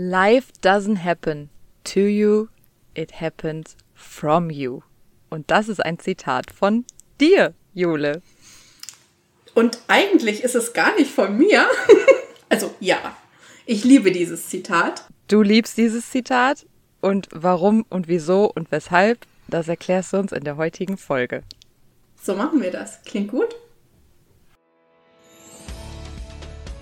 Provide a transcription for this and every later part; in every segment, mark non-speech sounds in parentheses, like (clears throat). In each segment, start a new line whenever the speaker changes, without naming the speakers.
Life doesn't happen to you, it happens from you. Und das ist ein Zitat von dir, Jule.
Und eigentlich ist es gar nicht von mir. (laughs) also ja, ich liebe dieses Zitat.
Du liebst dieses Zitat und warum und wieso und weshalb, das erklärst du uns in der heutigen Folge.
So machen wir das. Klingt gut?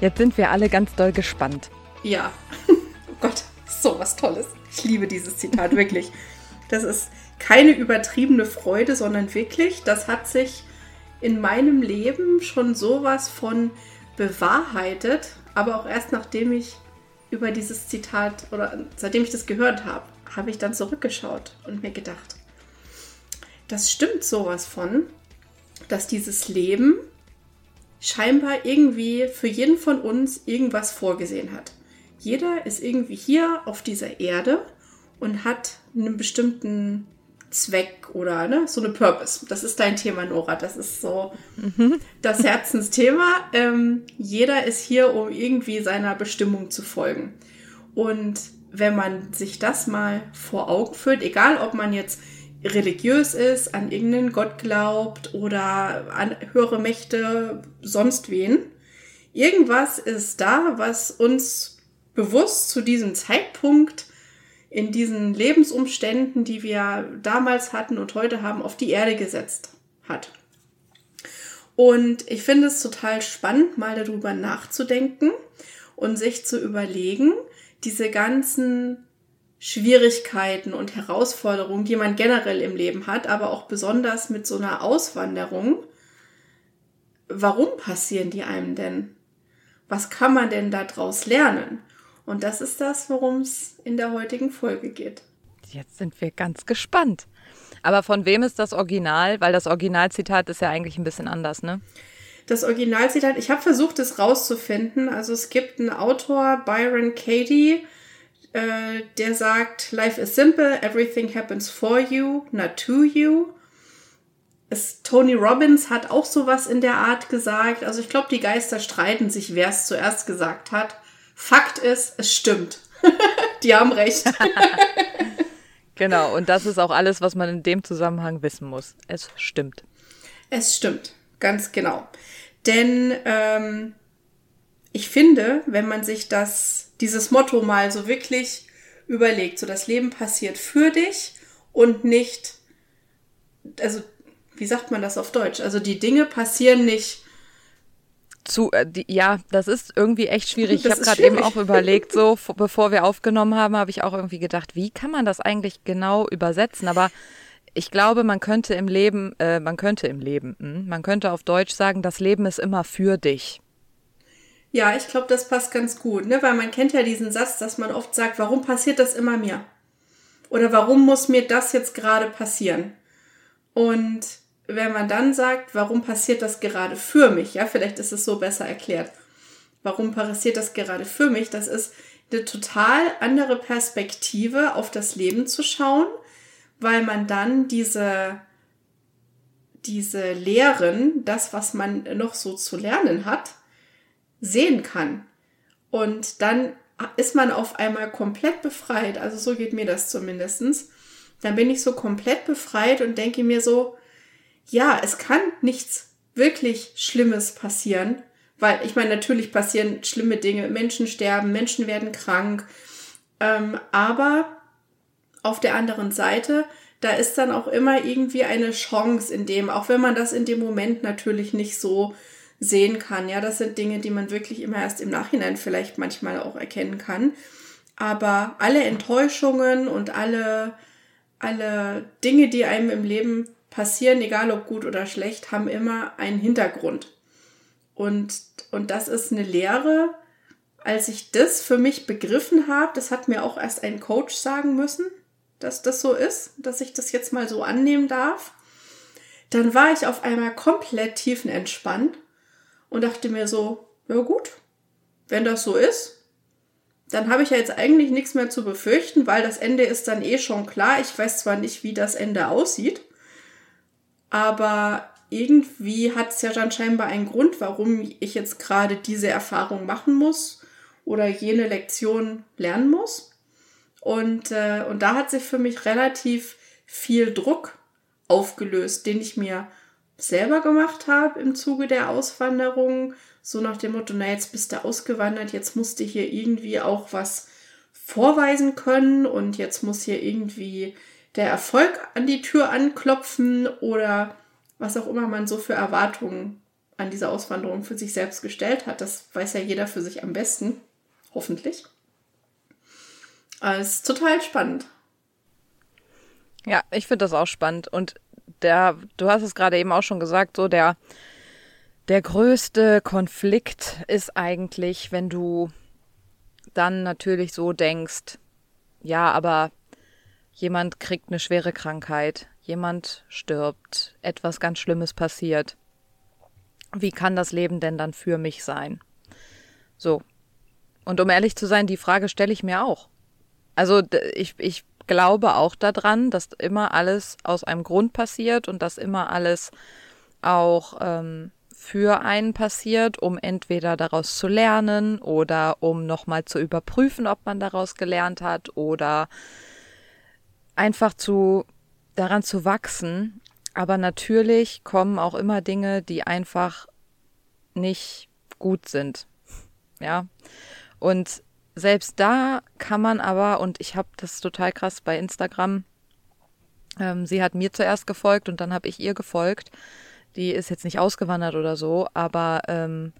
Jetzt sind wir alle ganz doll gespannt.
Ja. (laughs) Oh Gott, so was Tolles. Ich liebe dieses Zitat wirklich. Das ist keine übertriebene Freude, sondern wirklich, das hat sich in meinem Leben schon sowas von bewahrheitet, aber auch erst nachdem ich über dieses Zitat oder seitdem ich das gehört habe, habe ich dann zurückgeschaut und mir gedacht, das stimmt sowas von, dass dieses Leben scheinbar irgendwie für jeden von uns irgendwas vorgesehen hat. Jeder ist irgendwie hier auf dieser Erde und hat einen bestimmten Zweck oder ne, so eine Purpose. Das ist dein Thema, Nora. Das ist so mhm. das Herzensthema. Ähm, jeder ist hier, um irgendwie seiner Bestimmung zu folgen. Und wenn man sich das mal vor Augen führt, egal ob man jetzt religiös ist, an irgendeinen Gott glaubt oder an höhere Mächte, sonst wen. Irgendwas ist da, was uns bewusst zu diesem Zeitpunkt in diesen Lebensumständen, die wir damals hatten und heute haben, auf die Erde gesetzt hat. Und ich finde es total spannend, mal darüber nachzudenken und sich zu überlegen, diese ganzen Schwierigkeiten und Herausforderungen, die man generell im Leben hat, aber auch besonders mit so einer Auswanderung. Warum passieren die einem denn? Was kann man denn daraus lernen? Und das ist das, worum es in der heutigen Folge geht.
Jetzt sind wir ganz gespannt. Aber von wem ist das Original? Weil das Originalzitat ist ja eigentlich ein bisschen anders, ne?
Das Originalzitat, ich habe versucht, es rauszufinden. Also es gibt einen Autor, Byron Katie, äh, der sagt, Life is simple, everything happens for you, not to you. Es, Tony Robbins hat auch sowas in der Art gesagt. Also ich glaube, die Geister streiten sich, wer es zuerst gesagt hat. Fakt ist, es stimmt. (laughs) die haben recht. (laughs)
genau, und das ist auch alles, was man in dem Zusammenhang wissen muss. Es stimmt.
Es stimmt, ganz genau. Denn ähm, ich finde, wenn man sich das, dieses Motto mal so wirklich überlegt, so das Leben passiert für dich und nicht, also wie sagt man das auf Deutsch? Also die Dinge passieren nicht
zu, äh, die, ja, das ist irgendwie echt schwierig. (laughs) Das ich habe gerade eben auch überlegt, so bevor wir aufgenommen haben, habe ich auch irgendwie gedacht, wie kann man das eigentlich genau übersetzen? Aber ich glaube, man könnte im Leben, äh, man könnte im Leben, hm, man könnte auf Deutsch sagen, das Leben ist immer für dich.
Ja, ich glaube, das passt ganz gut, ne? weil man kennt ja diesen Satz, dass man oft sagt, warum passiert das immer mir? Oder warum muss mir das jetzt gerade passieren? Und wenn man dann sagt, warum passiert das gerade für mich? Ja, vielleicht ist es so besser erklärt. Warum passiert das gerade für mich? Das ist eine total andere Perspektive auf das Leben zu schauen, weil man dann diese, diese Lehren, das, was man noch so zu lernen hat, sehen kann. Und dann ist man auf einmal komplett befreit. Also so geht mir das zumindestens. Dann bin ich so komplett befreit und denke mir so, ja, es kann nichts wirklich Schlimmes passieren, weil ich meine, natürlich passieren schlimme Dinge, Menschen sterben, Menschen werden krank, Ähm, aber auf der anderen Seite, da ist dann auch immer irgendwie eine Chance in dem, auch wenn man das in dem Moment natürlich nicht so sehen kann. Ja, das sind Dinge, die man wirklich immer erst im Nachhinein vielleicht manchmal auch erkennen kann. Aber alle Enttäuschungen und alle, alle Dinge, die einem im Leben passieren, egal ob gut oder schlecht, haben immer einen Hintergrund. Und, und das ist eine Lehre, als ich das für mich begriffen habe, das hat mir auch erst ein Coach sagen müssen, dass das so ist, dass ich das jetzt mal so annehmen darf. Dann war ich auf einmal komplett tiefenentspannt und dachte mir so, ja gut, wenn das so ist, dann habe ich ja jetzt eigentlich nichts mehr zu befürchten, weil das Ende ist dann eh schon klar. Ich weiß zwar nicht, wie das Ende aussieht, aber irgendwie hat es ja dann scheinbar einen Grund, warum ich jetzt gerade diese Erfahrung machen muss oder jene Lektion lernen muss. Und, äh, und da hat sich für mich relativ viel Druck aufgelöst, den ich mir selber gemacht habe im Zuge der Auswanderung. So nach dem Motto, na jetzt bist du ausgewandert, jetzt musst du hier irgendwie auch was vorweisen können und jetzt muss hier irgendwie der Erfolg an die Tür anklopfen oder was auch immer man so für Erwartungen an diese Auswanderung für sich selbst gestellt hat. Das weiß ja jeder für sich am besten. Hoffentlich. Es ist total spannend.
Ja, ich finde das auch spannend. Und der, du hast es gerade eben auch schon gesagt, so der, der größte Konflikt ist eigentlich, wenn du dann natürlich so denkst, ja, aber jemand kriegt eine schwere Krankheit, jemand stirbt, etwas ganz Schlimmes passiert. Wie kann das Leben denn dann für mich sein? So, und um ehrlich zu sein, die Frage stelle ich mir auch. Also ich, ich glaube auch daran, dass immer alles aus einem Grund passiert und dass immer alles auch ähm, für einen passiert, um entweder daraus zu lernen oder um nochmal zu überprüfen, ob man daraus gelernt hat oder einfach zu daran zu wachsen. Aber natürlich kommen auch immer Dinge, die einfach nicht gut sind. Ja. Und selbst da kann man aber, und ich habe das total krass bei Instagram, ähm, sie hat mir zuerst gefolgt und dann habe ich ihr gefolgt. Die ist jetzt nicht ausgewandert oder so, aber ähm,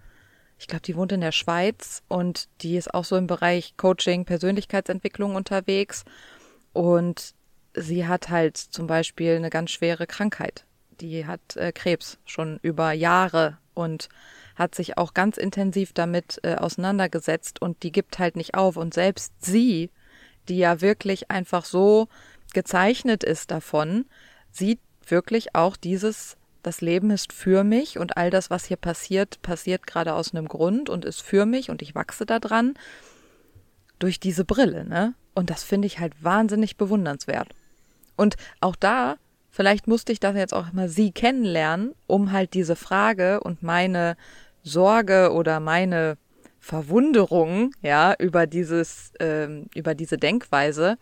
ich glaube, die wohnt in der Schweiz und die ist auch so im Bereich Coaching, Persönlichkeitsentwicklung unterwegs. Und sie hat halt zum Beispiel eine ganz schwere Krankheit. Die hat äh, Krebs schon über Jahre und hat sich auch ganz intensiv damit äh, auseinandergesetzt und die gibt halt nicht auf. Und selbst sie, die ja wirklich einfach so gezeichnet ist davon, sieht wirklich auch dieses, das Leben ist für mich und all das, was hier passiert, passiert gerade aus einem Grund und ist für mich und ich wachse daran durch diese Brille, ne? Und das finde ich halt wahnsinnig bewundernswert. Und auch da, vielleicht musste ich das jetzt auch mal sie kennenlernen, um halt diese Frage und meine Sorge oder meine Verwunderung, ja, über dieses, ähm, über diese Denkweise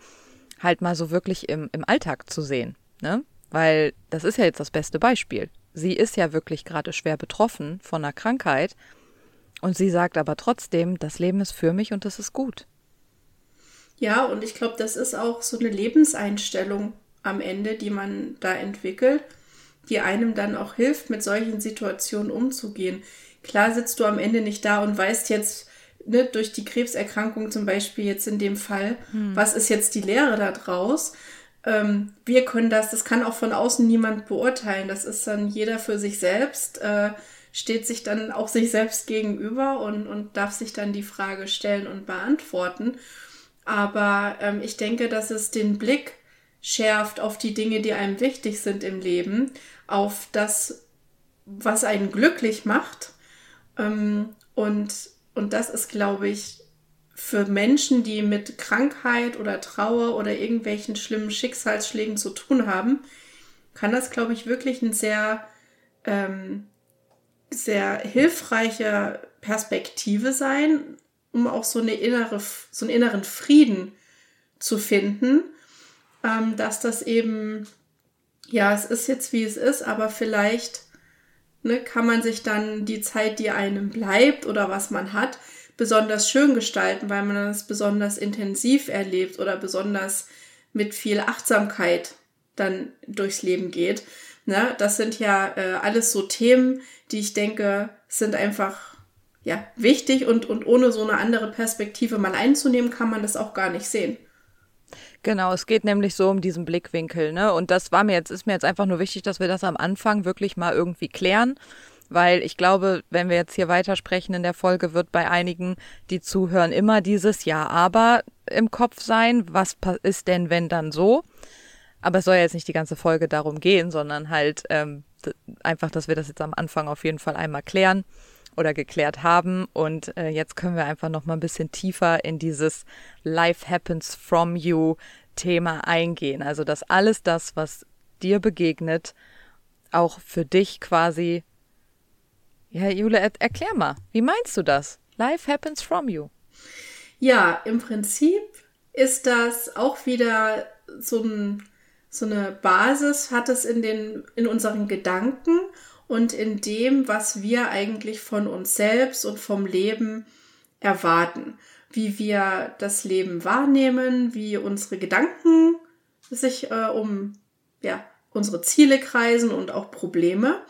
halt mal so wirklich im, im Alltag zu sehen, ne? Weil das ist ja jetzt das beste Beispiel. Sie ist ja wirklich gerade schwer betroffen von einer Krankheit und sie sagt aber trotzdem, das Leben ist für mich und das ist gut.
Ja, und ich glaube, das ist auch so eine Lebenseinstellung am Ende, die man da entwickelt, die einem dann auch hilft, mit solchen Situationen umzugehen. Klar sitzt du am Ende nicht da und weißt jetzt, ne, durch die Krebserkrankung zum Beispiel jetzt in dem Fall, hm. was ist jetzt die Lehre da draus? Ähm, wir können das, das kann auch von außen niemand beurteilen. Das ist dann jeder für sich selbst, äh, steht sich dann auch sich selbst gegenüber und, und darf sich dann die Frage stellen und beantworten. Aber ähm, ich denke, dass es den Blick schärft auf die Dinge, die einem wichtig sind im Leben, auf das, was einen glücklich macht ähm, und, und das ist, glaube ich, für Menschen, die mit Krankheit oder Trauer oder irgendwelchen schlimmen Schicksalsschlägen zu tun haben, kann das, glaube ich, wirklich ein sehr, ähm, sehr hilfreiche Perspektive sein, um auch so eine innere, so einen inneren Frieden zu finden, ähm, dass das eben, ja, es ist jetzt wie es ist, aber vielleicht ne, kann man sich dann die Zeit, die einem bleibt oder was man hat, besonders schön gestalten, weil man es besonders intensiv erlebt oder besonders mit viel Achtsamkeit dann durchs Leben geht. Ne? Das sind ja äh, alles so Themen, die ich denke, sind einfach ja, wichtig und, und ohne so eine andere Perspektive mal einzunehmen, kann man das auch gar nicht sehen.
Genau, es geht nämlich so um diesen Blickwinkel, ne? Und das war mir jetzt, ist mir jetzt einfach nur wichtig, dass wir das am Anfang wirklich mal irgendwie klären. Weil ich glaube, wenn wir jetzt hier weitersprechen in der Folge, wird bei einigen, die zuhören, immer dieses Ja, aber im Kopf sein. Was ist denn, wenn dann so? Aber es soll ja jetzt nicht die ganze Folge darum gehen, sondern halt ähm, einfach, dass wir das jetzt am Anfang auf jeden Fall einmal klären oder geklärt haben. Und äh, jetzt können wir einfach noch mal ein bisschen tiefer in dieses Life happens from you Thema eingehen. Also, dass alles das, was dir begegnet, auch für dich quasi. Ja, Jule, er erklär mal, wie meinst du das? Life happens from you.
Ja, im Prinzip ist das auch wieder so ein so eine Basis hat es in, den, in unseren Gedanken und in dem, was wir eigentlich von uns selbst und vom Leben erwarten. Wie wir das Leben wahrnehmen, wie unsere Gedanken sich äh, um ja, unsere Ziele kreisen und auch Probleme.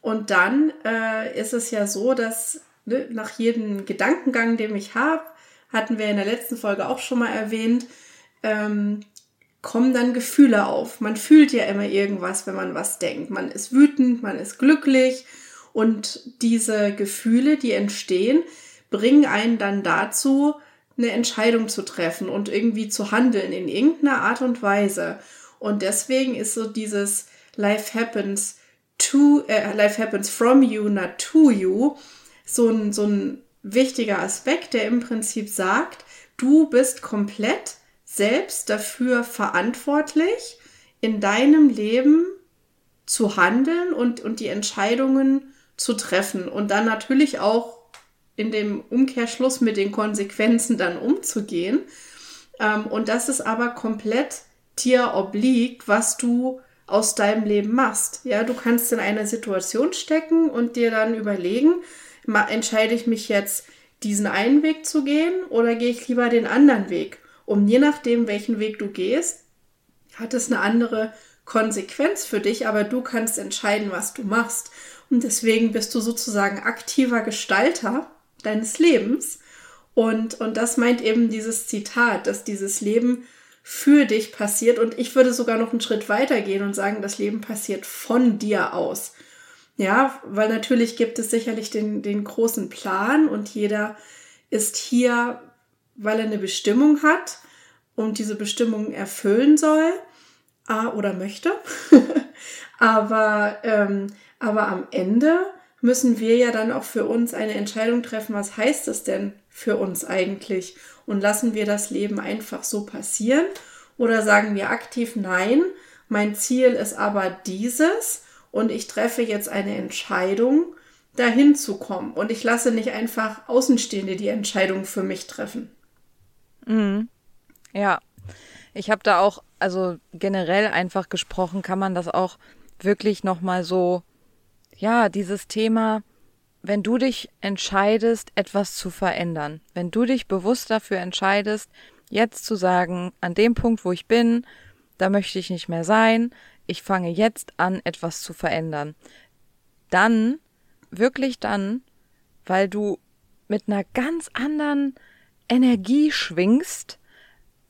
Und dann äh, ist es ja so, dass ne, nach jedem Gedankengang, den ich habe, hatten wir in der letzten Folge auch schon mal erwähnt, ähm, kommen dann Gefühle auf. Man fühlt ja immer irgendwas, wenn man was denkt. Man ist wütend, man ist glücklich und diese Gefühle, die entstehen, bringen einen dann dazu, eine Entscheidung zu treffen und irgendwie zu handeln in irgendeiner Art und Weise. Und deswegen ist so dieses Life happens to, äh, life happens from you, not to you, so ein, so ein wichtiger Aspekt, der im Prinzip sagt, du bist komplett selbst dafür verantwortlich, in deinem Leben zu handeln und, und die Entscheidungen zu treffen und dann natürlich auch in dem Umkehrschluss mit den Konsequenzen dann umzugehen. Ähm, und das ist aber komplett dir obliegt, was du aus deinem Leben machst. Ja, du kannst in eine Situation stecken und dir dann überlegen, entscheide ich mich jetzt, diesen einen Weg zu gehen oder gehe ich lieber den anderen Weg? Und je nachdem, welchen Weg du gehst, hat es eine andere Konsequenz für dich, aber du kannst entscheiden, was du machst. Und deswegen bist du sozusagen aktiver Gestalter deines Lebens. Und, und das meint eben dieses Zitat, dass dieses Leben für dich passiert. Und ich würde sogar noch einen Schritt weiter gehen und sagen, das Leben passiert von dir aus. Ja, weil natürlich gibt es sicherlich den, den großen Plan und jeder ist hier weil er eine Bestimmung hat und diese Bestimmung erfüllen soll äh, oder möchte. (laughs) aber, ähm, aber am Ende müssen wir ja dann auch für uns eine Entscheidung treffen, was heißt es denn für uns eigentlich? Und lassen wir das Leben einfach so passieren? Oder sagen wir aktiv, nein, mein Ziel ist aber dieses und ich treffe jetzt eine Entscheidung, dahin zu kommen. Und ich lasse nicht einfach Außenstehende die Entscheidung für mich treffen.
Mhm. Ja, ich habe da auch, also generell einfach gesprochen, kann man das auch wirklich nochmal so, ja, dieses Thema, wenn du dich entscheidest, etwas zu verändern, wenn du dich bewusst dafür entscheidest, jetzt zu sagen, an dem Punkt, wo ich bin, da möchte ich nicht mehr sein, ich fange jetzt an, etwas zu verändern. Dann, wirklich dann, weil du mit einer ganz anderen Energie schwingst.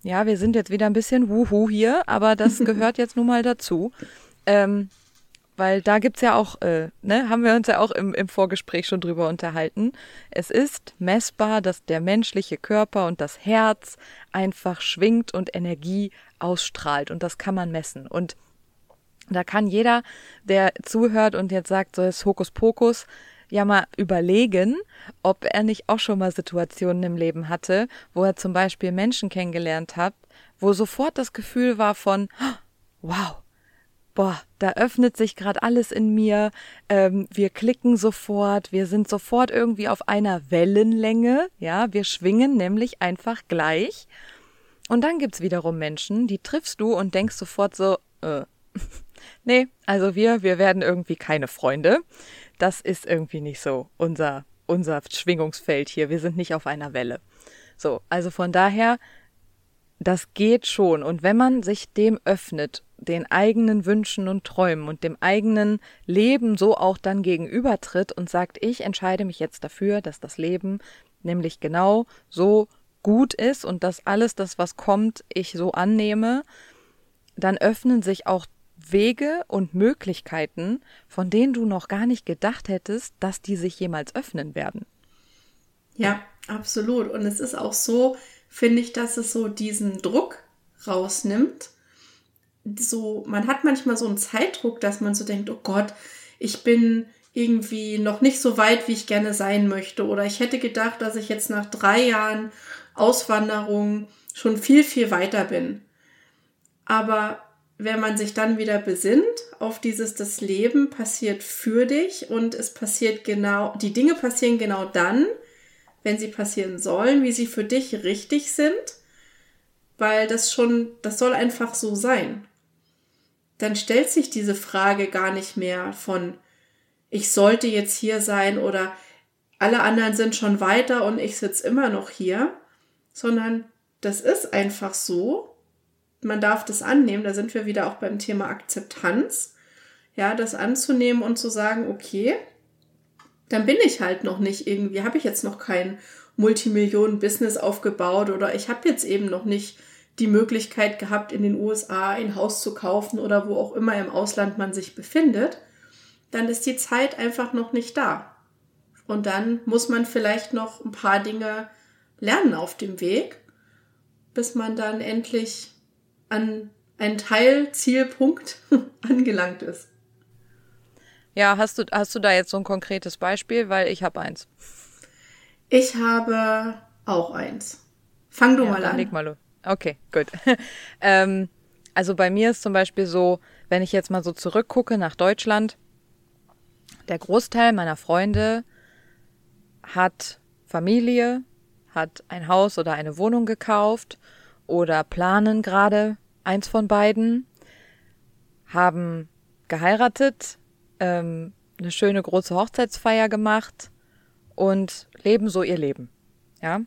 Ja, wir sind jetzt wieder ein bisschen wuhu hier, aber das (laughs) gehört jetzt nun mal dazu. Ähm, weil da gibt's ja auch, äh, ne, haben wir uns ja auch im, im Vorgespräch schon drüber unterhalten. Es ist messbar, dass der menschliche Körper und das Herz einfach schwingt und Energie ausstrahlt und das kann man messen. Und da kann jeder, der zuhört und jetzt sagt, so ist Hokuspokus, ja mal überlegen, ob er nicht auch schon mal Situationen im Leben hatte, wo er zum Beispiel Menschen kennengelernt hat, wo sofort das Gefühl war von, wow, boah, da öffnet sich gerade alles in mir, ähm, wir klicken sofort, wir sind sofort irgendwie auf einer Wellenlänge, ja, wir schwingen nämlich einfach gleich. Und dann gibt's wiederum Menschen, die triffst du und denkst sofort so, äh, (laughs) nee, also wir, wir werden irgendwie keine Freunde das ist irgendwie nicht so unser unser Schwingungsfeld hier. Wir sind nicht auf einer Welle. So, also von daher, das geht schon. Und wenn man sich dem öffnet, den eigenen Wünschen und Träumen und dem eigenen Leben so auch dann gegenübertritt und sagt, ich entscheide mich jetzt dafür, dass das Leben nämlich genau so gut ist und dass alles das, was kommt, ich so annehme, dann öffnen sich auch Wege und Möglichkeiten, von denen du noch gar nicht gedacht hättest, dass die sich jemals öffnen werden.
Ja, absolut. Und es ist auch so, finde ich, dass es so diesen Druck rausnimmt. So, man hat manchmal so einen Zeitdruck, dass man so denkt, oh Gott, ich bin irgendwie noch nicht so weit, wie ich gerne sein möchte. Oder ich hätte gedacht, dass ich jetzt nach drei Jahren Auswanderung schon viel, viel weiter bin. Aber wenn man sich dann wieder besinnt auf dieses, das Leben passiert für dich und es passiert genau, die Dinge passieren genau dann, wenn sie passieren sollen, wie sie für dich richtig sind, weil das schon, das soll einfach so sein. Dann stellt sich diese Frage gar nicht mehr von, ich sollte jetzt hier sein oder alle anderen sind schon weiter und ich sitze immer noch hier, sondern das ist einfach so man darf das annehmen, da sind wir wieder auch beim Thema Akzeptanz. Ja, das anzunehmen und zu sagen, okay, dann bin ich halt noch nicht irgendwie, habe ich jetzt noch kein Multimillionen-Business aufgebaut oder ich habe jetzt eben noch nicht die Möglichkeit gehabt, in den USA ein Haus zu kaufen oder wo auch immer im Ausland man sich befindet, dann ist die Zeit einfach noch nicht da. Und dann muss man vielleicht noch ein paar Dinge lernen auf dem Weg, bis man dann endlich an einen Teilzielpunkt (laughs) angelangt ist.
Ja, hast du, hast du da jetzt so ein konkretes Beispiel? Weil ich habe eins.
Ich habe auch eins. Fang du ja, mal an.
Leg mal los. Okay, gut. (laughs) ähm, also bei mir ist zum Beispiel so, wenn ich jetzt mal so zurückgucke nach Deutschland, der Großteil meiner Freunde hat Familie, hat ein Haus oder eine Wohnung gekauft oder planen gerade eins von beiden, haben geheiratet, ähm, eine schöne große Hochzeitsfeier gemacht und leben so ihr Leben. Ja.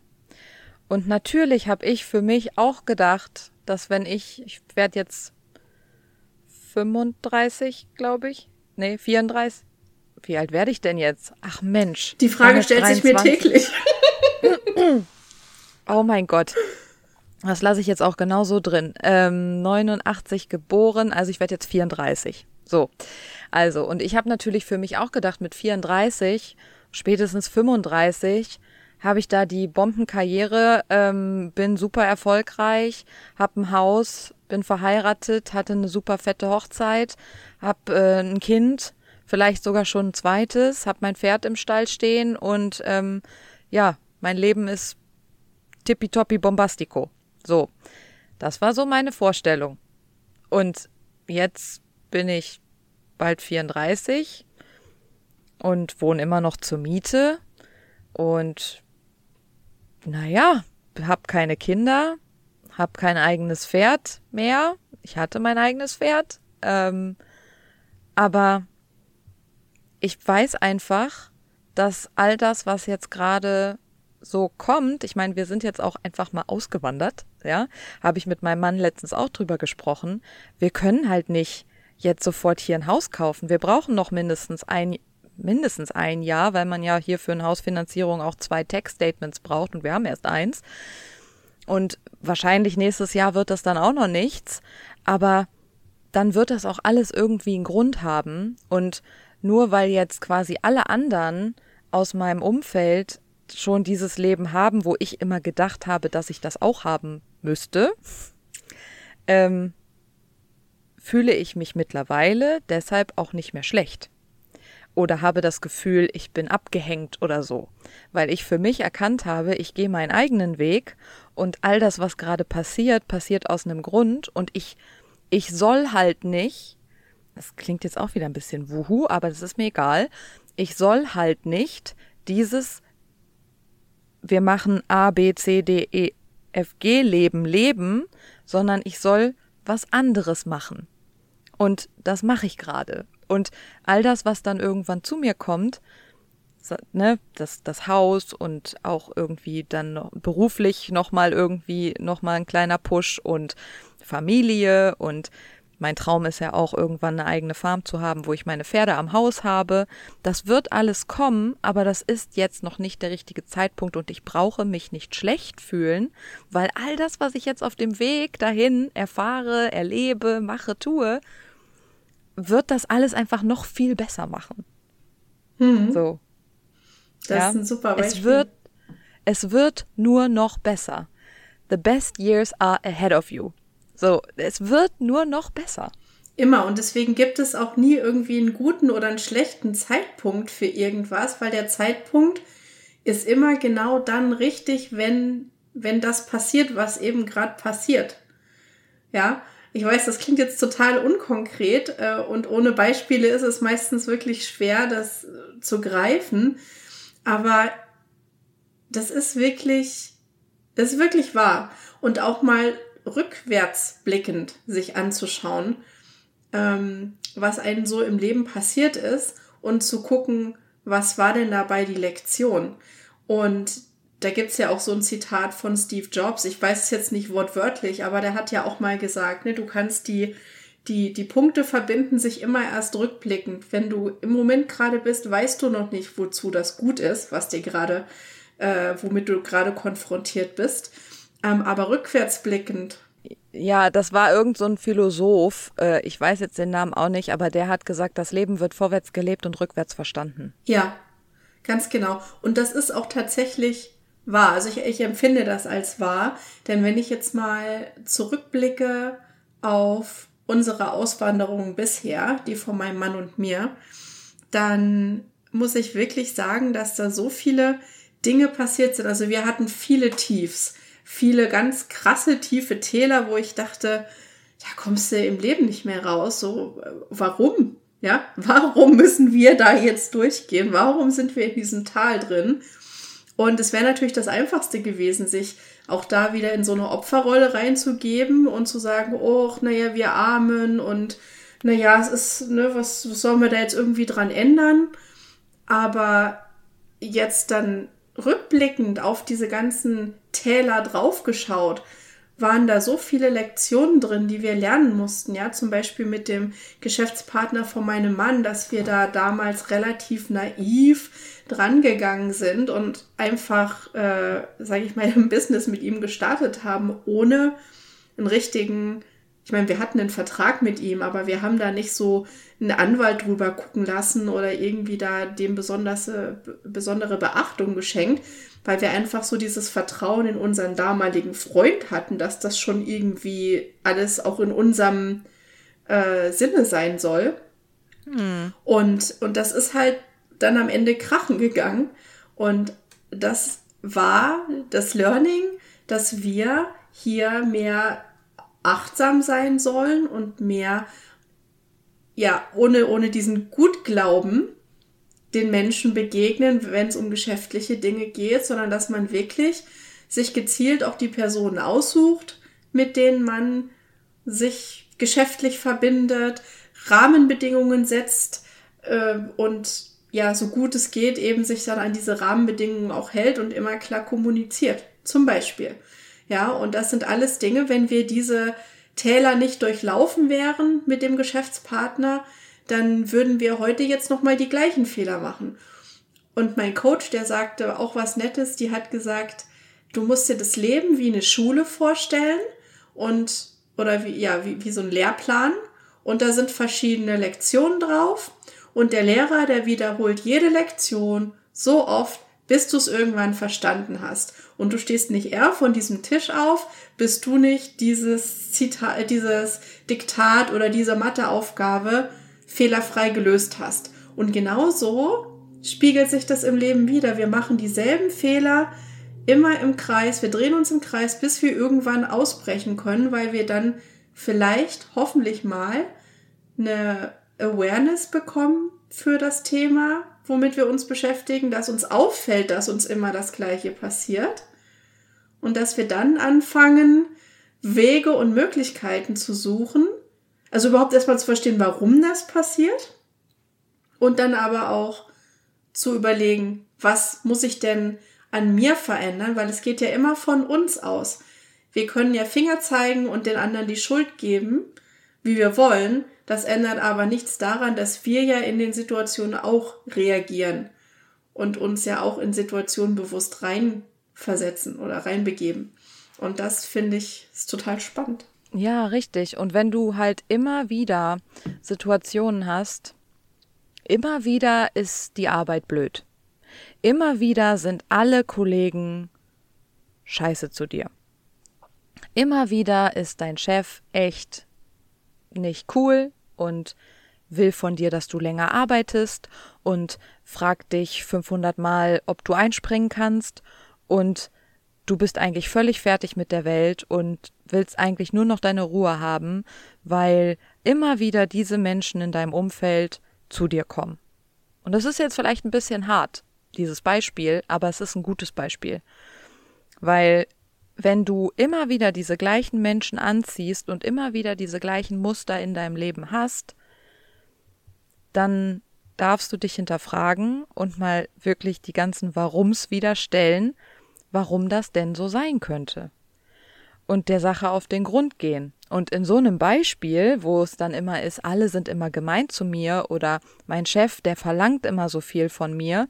Und natürlich habe ich für mich auch gedacht, dass wenn ich, ich werde jetzt 35, glaube ich. Nee, 34. Wie alt werde ich denn jetzt? Ach Mensch.
Die Frage stellt 23. sich mir täglich.
oh mein Gott. Das lasse ich jetzt auch genauso drin. Ähm, 89 geboren, also ich werde jetzt 34. So, also, und ich habe natürlich für mich auch gedacht, mit 34, spätestens 35, habe ich da die Bombenkarriere, ähm, bin super erfolgreich, habe ein Haus, bin verheiratet, hatte eine super fette Hochzeit, habe äh, ein Kind, vielleicht sogar schon ein zweites, habe mein Pferd im Stall stehen und ähm, ja, mein Leben ist tippitoppi bombastico. So, das war so meine Vorstellung. Und jetzt bin ich bald 34 und wohne immer noch zur Miete und naja, hab keine Kinder, hab kein eigenes Pferd mehr. Ich hatte mein eigenes Pferd, ähm, aber ich weiß einfach, dass all das, was jetzt gerade so kommt, ich meine, wir sind jetzt auch einfach mal ausgewandert, ja, habe ich mit meinem Mann letztens auch drüber gesprochen. Wir können halt nicht jetzt sofort hier ein Haus kaufen. Wir brauchen noch mindestens ein mindestens ein Jahr, weil man ja hier für eine Hausfinanzierung auch zwei Tax-Statements braucht und wir haben erst eins. Und wahrscheinlich nächstes Jahr wird das dann auch noch nichts, aber dann wird das auch alles irgendwie einen Grund haben und nur weil jetzt quasi alle anderen aus meinem Umfeld schon dieses Leben haben, wo ich immer gedacht habe, dass ich das auch haben müsste, ähm, fühle ich mich mittlerweile deshalb auch nicht mehr schlecht. Oder habe das Gefühl, ich bin abgehängt oder so. Weil ich für mich erkannt habe, ich gehe meinen eigenen Weg und all das, was gerade passiert, passiert aus einem Grund und ich, ich soll halt nicht, das klingt jetzt auch wieder ein bisschen wuhu, aber das ist mir egal, ich soll halt nicht dieses wir machen A, B, C, D, E, F, G Leben leben, sondern ich soll was anderes machen. Und das mache ich gerade. Und all das, was dann irgendwann zu mir kommt, ne, das, das Haus und auch irgendwie dann noch beruflich nochmal irgendwie nochmal ein kleiner Push und Familie und mein Traum ist ja auch irgendwann eine eigene Farm zu haben, wo ich meine Pferde am Haus habe. Das wird alles kommen, aber das ist jetzt noch nicht der richtige Zeitpunkt und ich brauche mich nicht schlecht fühlen, weil all das, was ich jetzt auf dem Weg dahin erfahre, erlebe, mache, tue, wird das alles einfach noch viel besser machen. Mhm. So.
Das ja? ist ein super Beispiel.
Es wird, es wird nur noch besser. The best years are ahead of you. So, es wird nur noch besser.
Immer und deswegen gibt es auch nie irgendwie einen guten oder einen schlechten Zeitpunkt für irgendwas, weil der Zeitpunkt ist immer genau dann richtig, wenn, wenn das passiert, was eben gerade passiert. Ja, ich weiß, das klingt jetzt total unkonkret äh, und ohne Beispiele ist es meistens wirklich schwer, das äh, zu greifen. Aber das ist wirklich, das ist wirklich wahr. Und auch mal rückwärts blickend sich anzuschauen, ähm, was einem so im Leben passiert ist und zu gucken, was war denn dabei die Lektion? Und da gibt's ja auch so ein Zitat von Steve Jobs, ich weiß es jetzt nicht wortwörtlich, aber der hat ja auch mal gesagt, ne, du kannst die, die, die Punkte verbinden sich immer erst rückblickend. Wenn du im Moment gerade bist, weißt du noch nicht, wozu das gut ist, was dir gerade, äh, womit du gerade konfrontiert bist. Ähm, aber rückwärts blickend.
Ja, das war irgend so ein Philosoph, äh, ich weiß jetzt den Namen auch nicht, aber der hat gesagt, das Leben wird vorwärts gelebt und rückwärts verstanden.
Ja, ganz genau. Und das ist auch tatsächlich wahr. Also ich, ich empfinde das als wahr, denn wenn ich jetzt mal zurückblicke auf unsere Auswanderung bisher, die von meinem Mann und mir, dann muss ich wirklich sagen, dass da so viele Dinge passiert sind. Also wir hatten viele Tiefs viele ganz krasse, tiefe Täler, wo ich dachte, da kommst du im Leben nicht mehr raus. So, äh, warum? Ja, warum müssen wir da jetzt durchgehen? Warum sind wir in diesem Tal drin? Und es wäre natürlich das Einfachste gewesen, sich auch da wieder in so eine Opferrolle reinzugeben und zu sagen, oh, naja, wir armen und naja, es ist, ne, was, was sollen wir da jetzt irgendwie dran ändern? Aber jetzt dann rückblickend auf diese ganzen Täler draufgeschaut, waren da so viele Lektionen drin, die wir lernen mussten. Ja, zum Beispiel mit dem Geschäftspartner von meinem Mann, dass wir da damals relativ naiv drangegangen sind und einfach, äh, sage ich mal, (laughs) im Business mit ihm gestartet haben, ohne einen richtigen ich meine, wir hatten einen Vertrag mit ihm, aber wir haben da nicht so einen Anwalt drüber gucken lassen oder irgendwie da dem besonders, äh, besondere Beachtung geschenkt, weil wir einfach so dieses Vertrauen in unseren damaligen Freund hatten, dass das schon irgendwie alles auch in unserem äh, Sinne sein soll. Hm. Und, und das ist halt dann am Ende krachen gegangen. Und das war das Learning, dass wir hier mehr achtsam sein sollen und mehr, ja, ohne, ohne diesen Gutglauben den Menschen begegnen, wenn es um geschäftliche Dinge geht, sondern dass man wirklich sich gezielt auch die Personen aussucht, mit denen man sich geschäftlich verbindet, Rahmenbedingungen setzt äh, und ja, so gut es geht, eben sich dann an diese Rahmenbedingungen auch hält und immer klar kommuniziert. Zum Beispiel. Ja, und das sind alles Dinge, wenn wir diese Täler nicht durchlaufen wären mit dem Geschäftspartner, dann würden wir heute jetzt nochmal die gleichen Fehler machen. Und mein Coach, der sagte auch was Nettes, die hat gesagt, du musst dir das Leben wie eine Schule vorstellen und, oder wie, ja, wie, wie so ein Lehrplan. Und da sind verschiedene Lektionen drauf. Und der Lehrer, der wiederholt jede Lektion so oft, bis du es irgendwann verstanden hast. Und du stehst nicht eher von diesem Tisch auf, bis du nicht dieses Zitat, dieses Diktat oder diese Matheaufgabe fehlerfrei gelöst hast. Und genau so spiegelt sich das im Leben wieder. Wir machen dieselben Fehler immer im Kreis. Wir drehen uns im Kreis, bis wir irgendwann ausbrechen können, weil wir dann vielleicht hoffentlich mal eine Awareness bekommen für das Thema, womit wir uns beschäftigen, dass uns auffällt, dass uns immer das Gleiche passiert und dass wir dann anfangen, Wege und Möglichkeiten zu suchen, also überhaupt erstmal zu verstehen, warum das passiert und dann aber auch zu überlegen, was muss ich denn an mir verändern, weil es geht ja immer von uns aus. Wir können ja Finger zeigen und den anderen die Schuld geben, wie wir wollen. Das ändert aber nichts daran, dass wir ja in den Situationen auch reagieren und uns ja auch in Situationen bewusst reinversetzen oder reinbegeben. Und das finde ich ist total spannend.
Ja, richtig. Und wenn du halt immer wieder Situationen hast, immer wieder ist die Arbeit blöd. Immer wieder sind alle Kollegen scheiße zu dir. Immer wieder ist dein Chef echt nicht cool und will von dir, dass du länger arbeitest und fragt dich 500 Mal, ob du einspringen kannst und du bist eigentlich völlig fertig mit der Welt und willst eigentlich nur noch deine Ruhe haben, weil immer wieder diese Menschen in deinem Umfeld zu dir kommen. Und das ist jetzt vielleicht ein bisschen hart, dieses Beispiel, aber es ist ein gutes Beispiel. Weil wenn du immer wieder diese gleichen Menschen anziehst und immer wieder diese gleichen Muster in deinem Leben hast, dann darfst du dich hinterfragen und mal wirklich die ganzen Warums wieder stellen warum das denn so sein könnte. Und der Sache auf den Grund gehen. Und in so einem Beispiel, wo es dann immer ist, alle sind immer gemein zu mir oder mein Chef, der verlangt immer so viel von mir,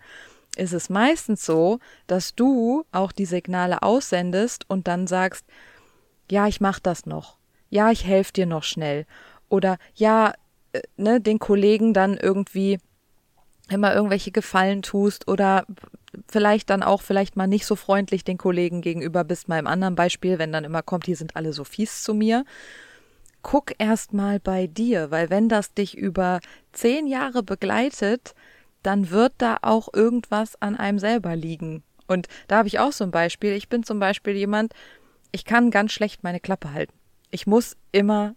ist es meistens so, dass du auch die Signale aussendest und dann sagst, ja, ich mach das noch. Ja, ich helfe dir noch schnell. Oder ja, äh, ne, den Kollegen dann irgendwie immer irgendwelche Gefallen tust oder vielleicht dann auch vielleicht mal nicht so freundlich den Kollegen gegenüber bist, mal im anderen Beispiel, wenn dann immer kommt, die sind alle so fies zu mir. Guck erst mal bei dir, weil wenn das dich über zehn Jahre begleitet, dann wird da auch irgendwas an einem selber liegen. Und da habe ich auch so ein Beispiel. Ich bin zum Beispiel jemand, ich kann ganz schlecht meine Klappe halten. Ich muss immer